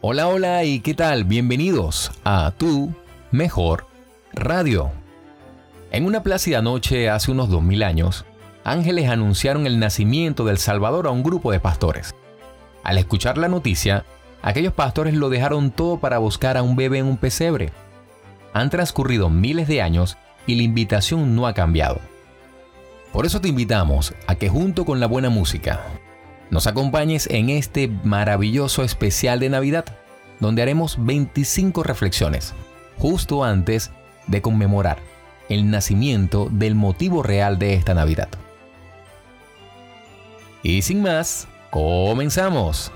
Hola, hola y ¿qué tal? Bienvenidos a Tu Mejor Radio. En una plácida noche hace unos 2000 años, ángeles anunciaron el nacimiento del Salvador a un grupo de pastores. Al escuchar la noticia, aquellos pastores lo dejaron todo para buscar a un bebé en un pesebre. Han transcurrido miles de años y la invitación no ha cambiado. Por eso te invitamos a que junto con la buena música, nos acompañes en este maravilloso especial de Navidad, donde haremos 25 reflexiones, justo antes de conmemorar el nacimiento del motivo real de esta Navidad. Y sin más, comenzamos.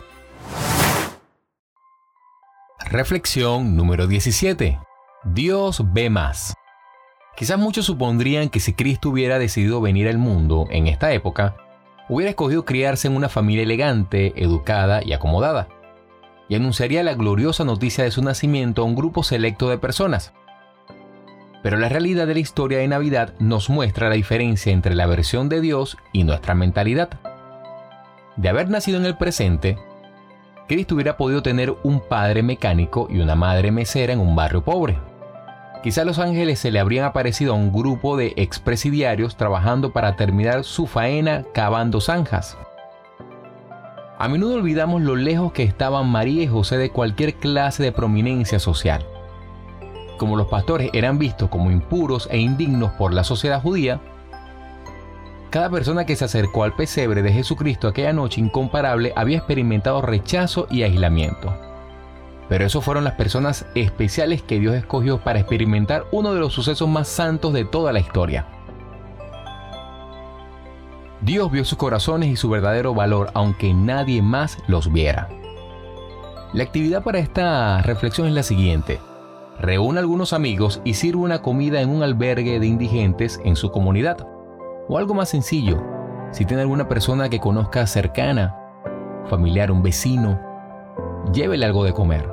Reflexión número 17. Dios ve más. Quizás muchos supondrían que si Cristo hubiera decidido venir al mundo en esta época, hubiera escogido criarse en una familia elegante, educada y acomodada, y anunciaría la gloriosa noticia de su nacimiento a un grupo selecto de personas. Pero la realidad de la historia de Navidad nos muestra la diferencia entre la versión de Dios y nuestra mentalidad. De haber nacido en el presente, Cristo hubiera podido tener un padre mecánico y una madre mesera en un barrio pobre Quizá los ángeles se le habrían aparecido a un grupo de expresidiarios trabajando para terminar su faena cavando zanjas. A menudo olvidamos lo lejos que estaban María y José de cualquier clase de prominencia social. Como los pastores eran vistos como impuros e indignos por la sociedad judía, cada persona que se acercó al pesebre de Jesucristo aquella noche incomparable había experimentado rechazo y aislamiento. Pero esos fueron las personas especiales que Dios escogió para experimentar uno de los sucesos más santos de toda la historia. Dios vio sus corazones y su verdadero valor aunque nadie más los viera. La actividad para esta reflexión es la siguiente. Reúna algunos amigos y sirva una comida en un albergue de indigentes en su comunidad. O algo más sencillo, si tiene alguna persona que conozca cercana, familiar, un vecino, llévele algo de comer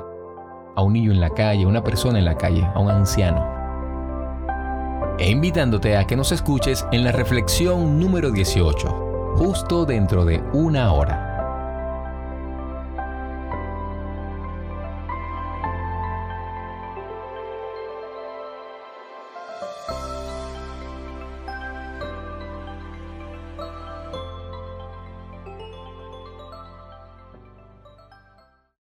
a un niño en la calle, a una persona en la calle, a un anciano. E invitándote a que nos escuches en la reflexión número 18, justo dentro de una hora.